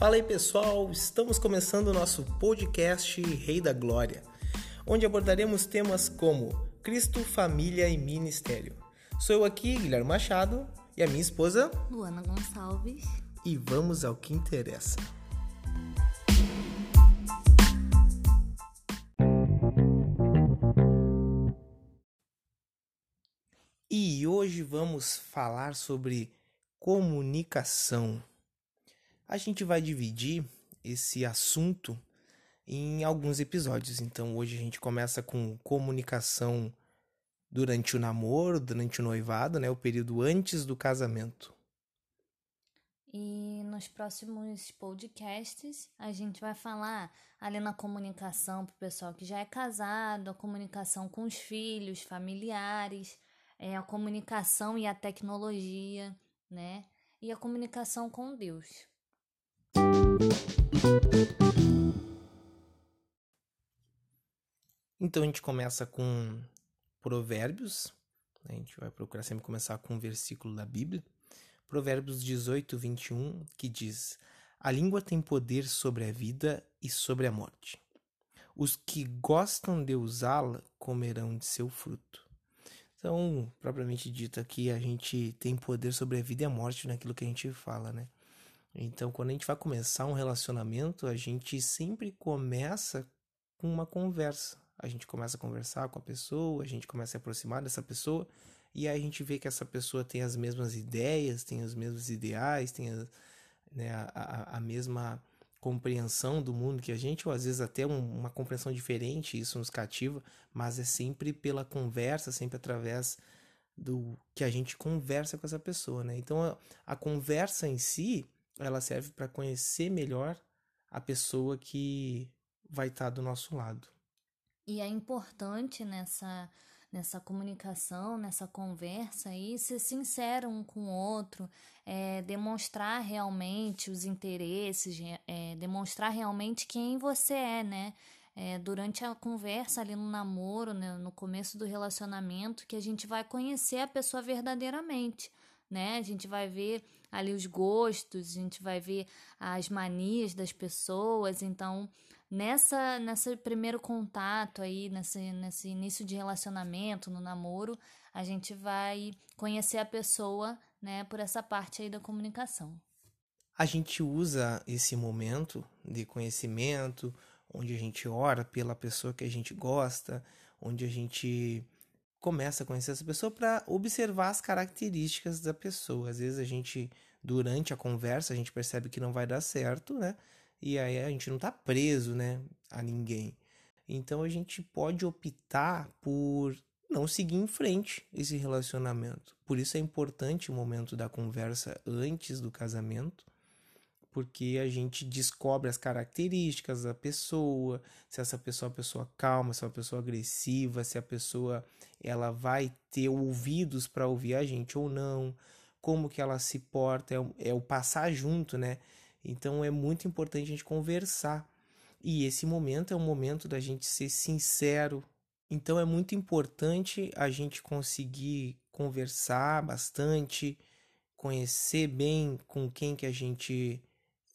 Fala aí pessoal, estamos começando o nosso podcast Rei da Glória, onde abordaremos temas como Cristo, família e ministério. Sou eu aqui, Guilherme Machado, e a minha esposa, Luana Gonçalves. E vamos ao que interessa. E hoje vamos falar sobre comunicação. A gente vai dividir esse assunto em alguns episódios. Então hoje a gente começa com comunicação durante o namoro, durante o noivado, né, o período antes do casamento. E nos próximos podcasts a gente vai falar ali na comunicação para o pessoal que já é casado, a comunicação com os filhos, familiares, é, a comunicação e a tecnologia, né? E a comunicação com Deus. Então a gente começa com Provérbios. Né? A gente vai procurar sempre começar com um versículo da Bíblia. Provérbios 18, 21, que diz: A língua tem poder sobre a vida e sobre a morte. Os que gostam de usá-la comerão de seu fruto. Então, propriamente dito aqui, a gente tem poder sobre a vida e a morte naquilo que a gente fala, né? Então, quando a gente vai começar um relacionamento, a gente sempre começa com uma conversa. A gente começa a conversar com a pessoa, a gente começa a se aproximar dessa pessoa, e aí a gente vê que essa pessoa tem as mesmas ideias, tem os mesmos ideais, tem a, né, a, a, mesma compreensão do mundo que a gente, ou às vezes até um, uma compreensão diferente, isso nos cativa, mas é sempre pela conversa, sempre através do que a gente conversa com essa pessoa, né? Então a, a conversa em si, ela serve para conhecer melhor a pessoa que vai estar tá do nosso lado. E é importante nessa nessa comunicação, nessa conversa aí, ser sincero um com o outro, é, demonstrar realmente os interesses, é, demonstrar realmente quem você é, né? É, durante a conversa ali no namoro, né, no começo do relacionamento, que a gente vai conhecer a pessoa verdadeiramente, né? A gente vai ver ali os gostos, a gente vai ver as manias das pessoas, então nessa nesse primeiro contato aí, nesse, nesse início de relacionamento, no namoro, a gente vai conhecer a pessoa, né, por essa parte aí da comunicação. A gente usa esse momento de conhecimento, onde a gente ora pela pessoa que a gente gosta, onde a gente começa a conhecer essa pessoa para observar as características da pessoa. Às vezes a gente, durante a conversa, a gente percebe que não vai dar certo, né? e aí a gente não está preso, né, a ninguém. Então a gente pode optar por não seguir em frente esse relacionamento. Por isso é importante o momento da conversa antes do casamento, porque a gente descobre as características da pessoa, se essa pessoa é uma pessoa calma, se é uma pessoa agressiva, se a pessoa ela vai ter ouvidos para ouvir a gente ou não, como que ela se porta, é o, é o passar junto, né? Então é muito importante a gente conversar. E esse momento é um momento da gente ser sincero. Então é muito importante a gente conseguir conversar bastante, conhecer bem com quem que a gente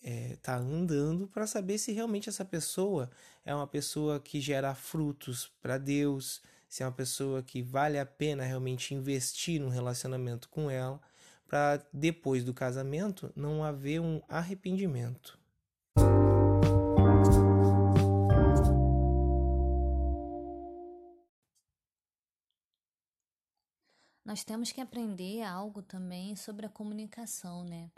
está é, andando para saber se realmente essa pessoa é uma pessoa que gera frutos para Deus, se é uma pessoa que vale a pena realmente investir no relacionamento com ela para depois do casamento não haver um arrependimento. Nós temos que aprender algo também sobre a comunicação, né?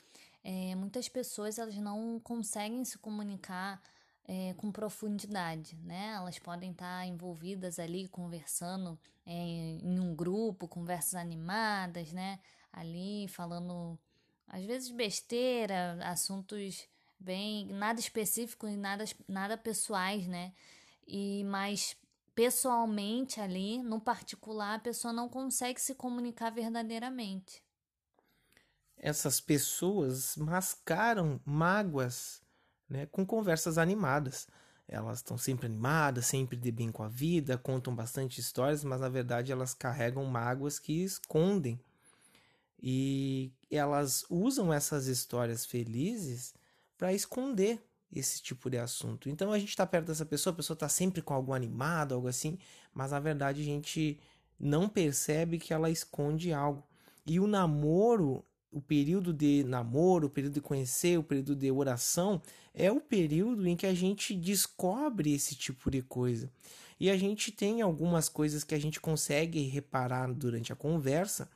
É, muitas pessoas elas não conseguem se comunicar é, com profundidade, né? Elas podem estar envolvidas ali conversando é, em um grupo, conversas animadas, né? ali falando às vezes besteira, assuntos bem nada específicos e nada nada pessoais, né? E mais pessoalmente ali, no particular, a pessoa não consegue se comunicar verdadeiramente. Essas pessoas mascaram mágoas, né, com conversas animadas. Elas estão sempre animadas, sempre de bem com a vida, contam bastante histórias, mas na verdade elas carregam mágoas que escondem e elas usam essas histórias felizes para esconder esse tipo de assunto. Então a gente está perto dessa pessoa, a pessoa está sempre com algo animado, algo assim, mas na verdade a gente não percebe que ela esconde algo. E o namoro, o período de namoro, o período de conhecer, o período de oração, é o período em que a gente descobre esse tipo de coisa. E a gente tem algumas coisas que a gente consegue reparar durante a conversa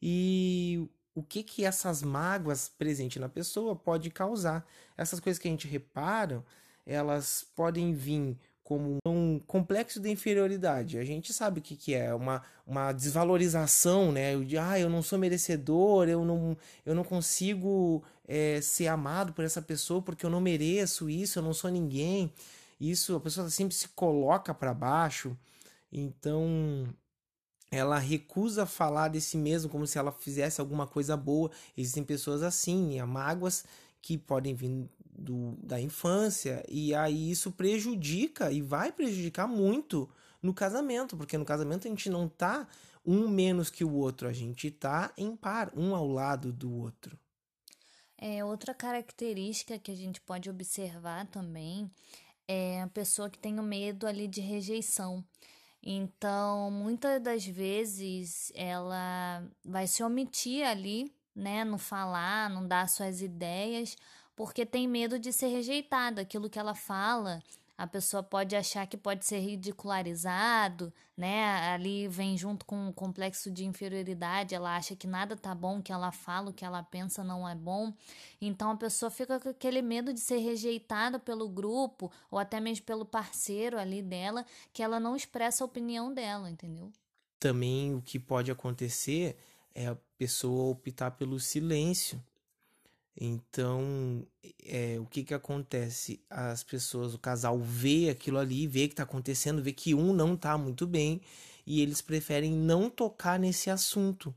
e o que que essas mágoas presentes na pessoa pode causar. Essas coisas que a gente repara, elas podem vir como um complexo de inferioridade. A gente sabe o que, que é, uma, uma desvalorização, né? De, ah, eu não sou merecedor, eu não, eu não consigo é, ser amado por essa pessoa porque eu não mereço isso, eu não sou ninguém. Isso, a pessoa sempre se coloca para baixo. Então, ela recusa falar de si mesmo como se ela fizesse alguma coisa boa. Existem pessoas assim, há mágoas que podem vir do, da infância, e aí isso prejudica e vai prejudicar muito no casamento, porque no casamento a gente não tá um menos que o outro, a gente tá em par, um ao lado do outro. É, outra característica que a gente pode observar também é a pessoa que tem o medo ali de rejeição. Então, muitas das vezes ela vai se omitir ali, né, não falar, não dar suas ideias, porque tem medo de ser rejeitada. Aquilo que ela fala, a pessoa pode achar que pode ser ridicularizado, né? Ali vem junto com um complexo de inferioridade, ela acha que nada tá bom, que ela fala, o que ela pensa não é bom. Então a pessoa fica com aquele medo de ser rejeitada pelo grupo ou até mesmo pelo parceiro ali dela, que ela não expressa a opinião dela, entendeu? Também o que pode acontecer é a pessoa optar pelo silêncio então, é, o que que acontece? As pessoas, o casal vê aquilo ali, vê que está acontecendo, vê que um não está muito bem e eles preferem não tocar nesse assunto.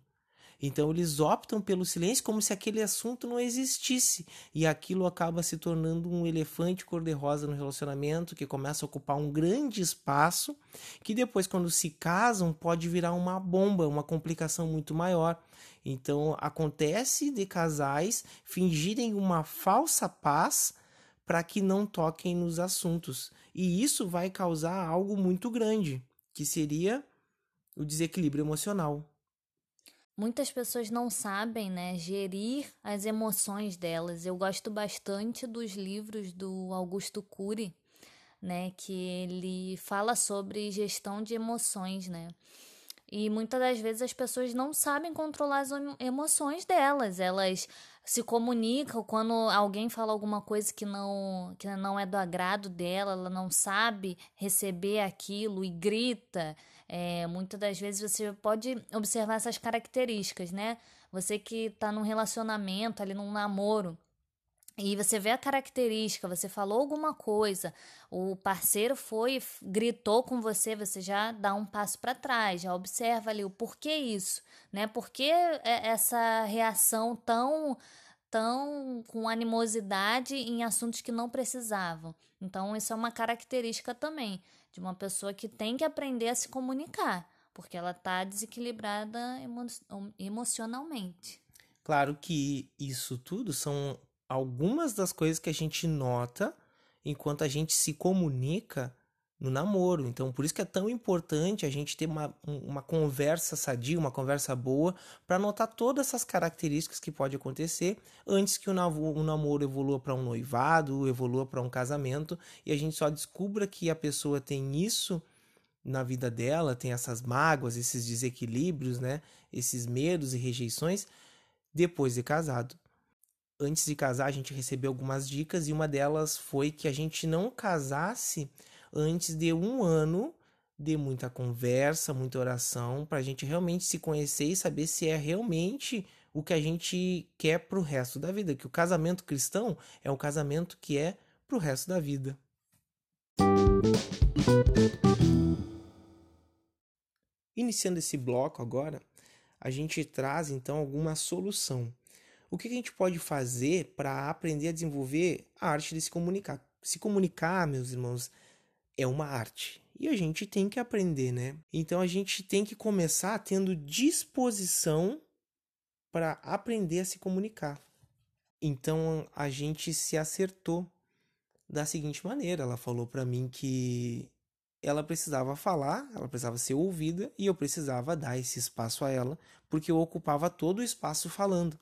Então eles optam pelo silêncio como se aquele assunto não existisse. E aquilo acaba se tornando um elefante cor-de-rosa no relacionamento que começa a ocupar um grande espaço, que depois, quando se casam, pode virar uma bomba, uma complicação muito maior. Então acontece de casais fingirem uma falsa paz para que não toquem nos assuntos. E isso vai causar algo muito grande, que seria o desequilíbrio emocional muitas pessoas não sabem, né, gerir as emoções delas. Eu gosto bastante dos livros do Augusto Cury, né, que ele fala sobre gestão de emoções, né? E muitas das vezes as pessoas não sabem controlar as emoções delas. Elas se comunicam quando alguém fala alguma coisa que não que não é do agrado dela, ela não sabe receber aquilo e grita. É, muitas das vezes você pode observar essas características, né? Você que está num relacionamento, ali num namoro, e você vê a característica, você falou alguma coisa, o parceiro foi, gritou com você, você já dá um passo para trás, já observa ali o porquê isso, né? Por que é, essa reação tão tão com animosidade em assuntos que não precisavam. Então, isso é uma característica também de uma pessoa que tem que aprender a se comunicar, porque ela está desequilibrada emo emocionalmente. Claro que isso tudo são algumas das coisas que a gente nota enquanto a gente se comunica no namoro. Então, por isso que é tão importante a gente ter uma, uma conversa sadia, uma conversa boa, para notar todas essas características que pode acontecer antes que o, o namoro evolua para um noivado, evolua para um casamento, e a gente só descubra que a pessoa tem isso na vida dela, tem essas mágoas, esses desequilíbrios, né? Esses medos e rejeições depois de casado. Antes de casar, a gente recebeu algumas dicas e uma delas foi que a gente não casasse antes de um ano de muita conversa, muita oração, para a gente realmente se conhecer e saber se é realmente o que a gente quer para o resto da vida. Que o casamento cristão é um casamento que é para o resto da vida. Iniciando esse bloco agora, a gente traz então alguma solução. O que a gente pode fazer para aprender a desenvolver a arte de se comunicar? Se comunicar, meus irmãos, é uma arte. E a gente tem que aprender, né? Então a gente tem que começar tendo disposição para aprender a se comunicar. Então a gente se acertou da seguinte maneira: ela falou para mim que ela precisava falar, ela precisava ser ouvida e eu precisava dar esse espaço a ela, porque eu ocupava todo o espaço falando.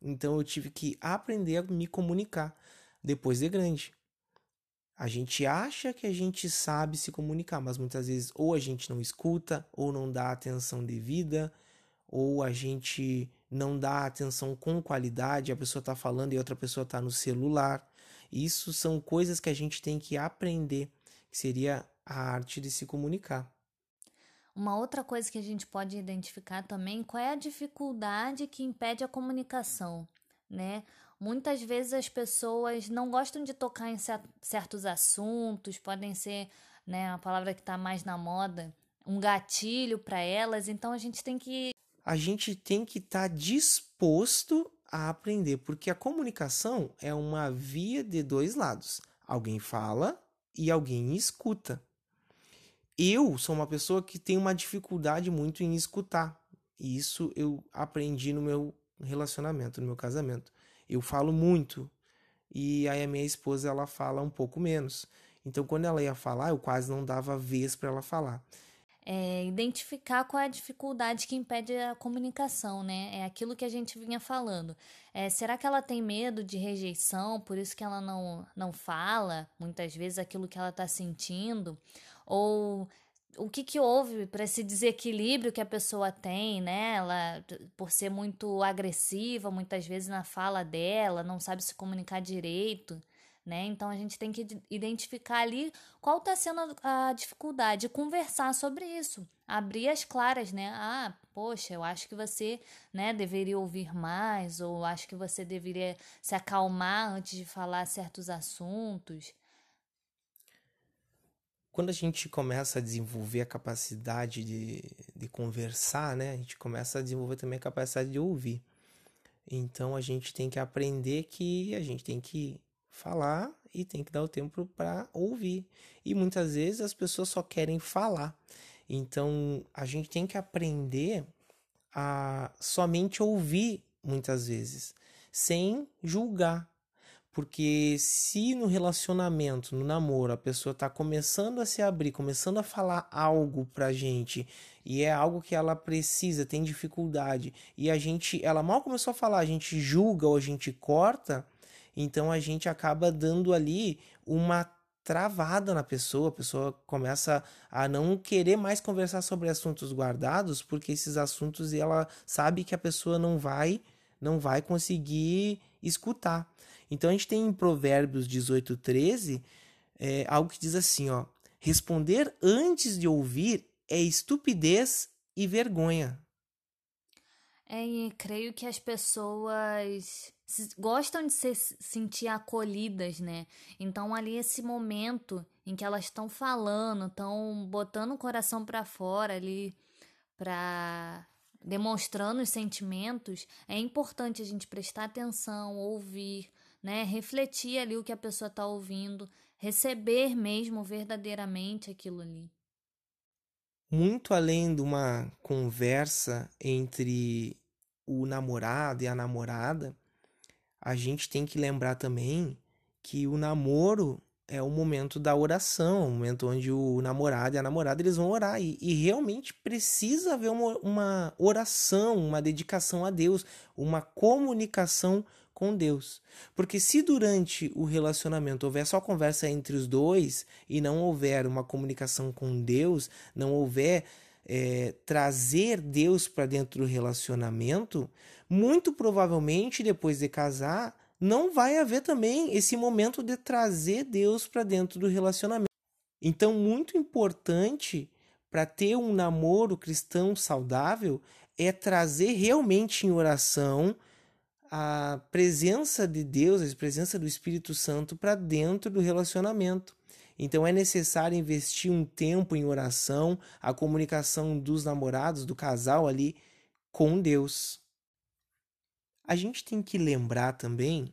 Então eu tive que aprender a me comunicar depois de grande. A gente acha que a gente sabe se comunicar, mas muitas vezes ou a gente não escuta, ou não dá atenção devida, ou a gente não dá atenção com qualidade, a pessoa está falando e outra pessoa está no celular. Isso são coisas que a gente tem que aprender, que seria a arte de se comunicar. Uma outra coisa que a gente pode identificar também, qual é a dificuldade que impede a comunicação, né? Muitas vezes as pessoas não gostam de tocar em certos assuntos, podem ser, né, a palavra que está mais na moda, um gatilho para elas, então a gente tem que a gente tem que estar tá disposto a aprender, porque a comunicação é uma via de dois lados. Alguém fala e alguém escuta eu sou uma pessoa que tem uma dificuldade muito em escutar. E isso eu aprendi no meu relacionamento, no meu casamento. Eu falo muito e aí a minha esposa ela fala um pouco menos. Então quando ela ia falar, eu quase não dava vez para ela falar. É, identificar qual é a dificuldade que impede a comunicação, né? É aquilo que a gente vinha falando. É, será que ela tem medo de rejeição, por isso que ela não, não fala muitas vezes aquilo que ela está sentindo? ou o que, que houve para esse desequilíbrio que a pessoa tem, né? Ela, por ser muito agressiva, muitas vezes na fala dela, não sabe se comunicar direito, né? Então a gente tem que identificar ali qual está sendo a, dificuldade, conversar sobre isso, abrir as claras, né? Ah, poxa, eu acho que você, né, deveria ouvir mais, ou acho que você deveria se acalmar antes de falar certos assuntos quando a gente começa a desenvolver a capacidade de, de conversar, né, a gente começa a desenvolver também a capacidade de ouvir. Então a gente tem que aprender que a gente tem que falar e tem que dar o tempo para ouvir. E muitas vezes as pessoas só querem falar. Então a gente tem que aprender a somente ouvir muitas vezes, sem julgar. Porque se no relacionamento, no namoro, a pessoa está começando a se abrir, começando a falar algo pra gente, e é algo que ela precisa, tem dificuldade, e a gente, ela mal começou a falar, a gente julga ou a gente corta, então a gente acaba dando ali uma travada na pessoa, a pessoa começa a não querer mais conversar sobre assuntos guardados, porque esses assuntos ela sabe que a pessoa não vai não vai conseguir escutar. Então a gente tem em Provérbios 18, 13 é, algo que diz assim: ó, responder antes de ouvir é estupidez e vergonha. É, e creio que as pessoas gostam de se sentir acolhidas, né? Então ali esse momento em que elas estão falando, estão botando o coração para fora ali para demonstrando os sentimentos, é importante a gente prestar atenção, ouvir, né? Refletir ali o que a pessoa está ouvindo, receber mesmo verdadeiramente aquilo ali. Muito além de uma conversa entre o namorado e a namorada, a gente tem que lembrar também que o namoro é o momento da oração, o momento onde o namorado e a namorada eles vão orar e, e realmente precisa haver uma, uma oração, uma dedicação a Deus, uma comunicação com Deus. Porque se durante o relacionamento houver só conversa entre os dois e não houver uma comunicação com Deus, não houver é, trazer Deus para dentro do relacionamento, muito provavelmente depois de casar, não vai haver também esse momento de trazer Deus para dentro do relacionamento. Então, muito importante para ter um namoro cristão saudável é trazer realmente em oração a presença de Deus, a presença do Espírito Santo para dentro do relacionamento. Então é necessário investir um tempo em oração, a comunicação dos namorados, do casal ali com Deus. A gente tem que lembrar também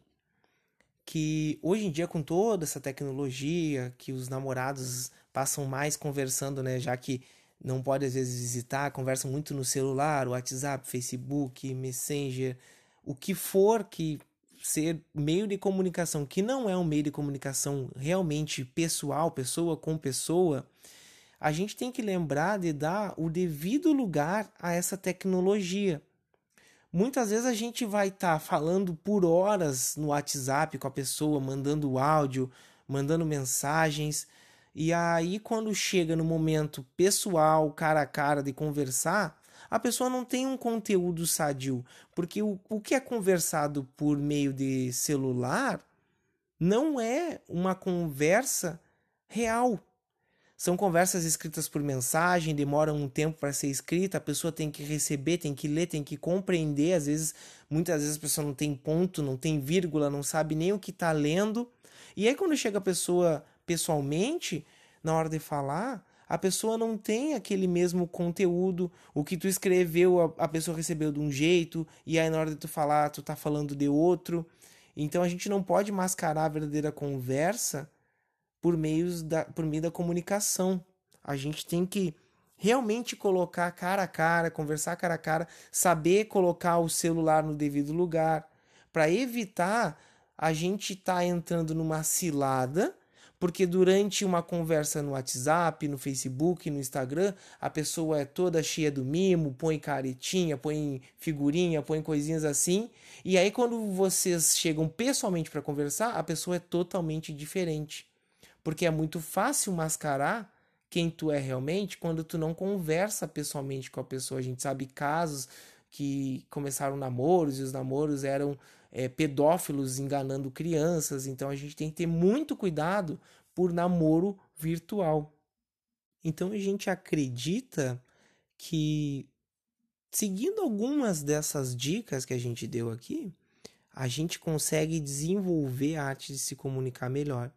que hoje em dia com toda essa tecnologia, que os namorados passam mais conversando, né, já que não pode às vezes visitar, conversam muito no celular, WhatsApp, Facebook, Messenger, o que for que ser meio de comunicação que não é um meio de comunicação realmente pessoal, pessoa com pessoa, a gente tem que lembrar de dar o devido lugar a essa tecnologia. Muitas vezes a gente vai estar tá falando por horas no WhatsApp com a pessoa, mandando áudio, mandando mensagens, e aí quando chega no momento pessoal, cara a cara de conversar, a pessoa não tem um conteúdo sadio. Porque o, o que é conversado por meio de celular não é uma conversa real. São conversas escritas por mensagem, demoram um tempo para ser escrita, a pessoa tem que receber, tem que ler, tem que compreender. Às vezes, muitas vezes a pessoa não tem ponto, não tem vírgula, não sabe nem o que está lendo. E aí, quando chega a pessoa pessoalmente, na hora de falar, a pessoa não tem aquele mesmo conteúdo. O que tu escreveu, a, pessoa recebeu de um jeito, e aí na hora de tu falar, tu tá falando de outro. Então a gente não pode mascarar a verdadeira conversa por, meios da, por meio da comunicação. A gente tem que realmente colocar cara a cara, conversar cara a cara, saber colocar o celular no devido lugar, para evitar a gente estar tá entrando numa cilada porque durante uma conversa no WhatsApp, no Facebook, no Instagram, a pessoa é toda cheia do mimo, põe caretinha, põe figurinha, põe coisinhas assim, e aí quando vocês chegam pessoalmente para conversar, a pessoa é totalmente diferente. Porque é muito fácil mascarar quem tu é realmente quando tu não conversa pessoalmente com a pessoa. A gente sabe casos que começaram namoros e os namoros eram é, pedófilos enganando crianças. Então a gente tem que ter muito cuidado por namoro virtual. Então a gente acredita que, seguindo algumas dessas dicas que a gente deu aqui, a gente consegue desenvolver a arte de se comunicar melhor.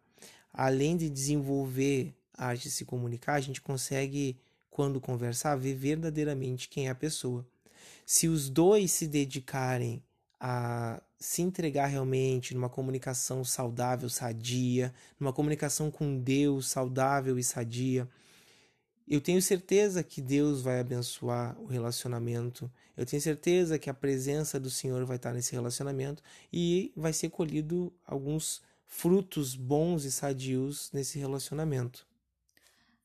Além de desenvolver a arte de se comunicar, a gente consegue, quando conversar, ver verdadeiramente quem é a pessoa. Se os dois se dedicarem a se entregar realmente numa comunicação saudável, sadia, numa comunicação com Deus saudável e sadia, eu tenho certeza que Deus vai abençoar o relacionamento. Eu tenho certeza que a presença do Senhor vai estar nesse relacionamento e vai ser colhido alguns frutos bons e sadios nesse relacionamento.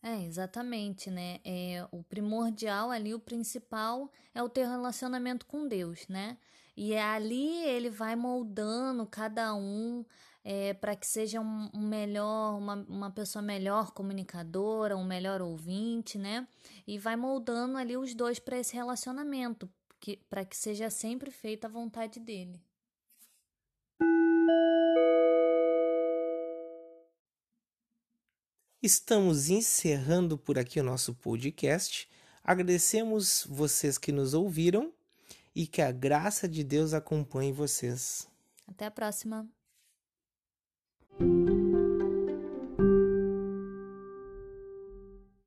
É, exatamente, né? É, o primordial ali, o principal é o teu relacionamento com Deus, né? E é ali ele vai moldando cada um é, para que seja um, melhor, uma, uma pessoa melhor comunicadora, um melhor ouvinte, né? E vai moldando ali os dois para esse relacionamento, para que seja sempre feita a vontade dele. Estamos encerrando por aqui o nosso podcast. Agradecemos vocês que nos ouviram e que a graça de Deus acompanhe vocês. Até a próxima.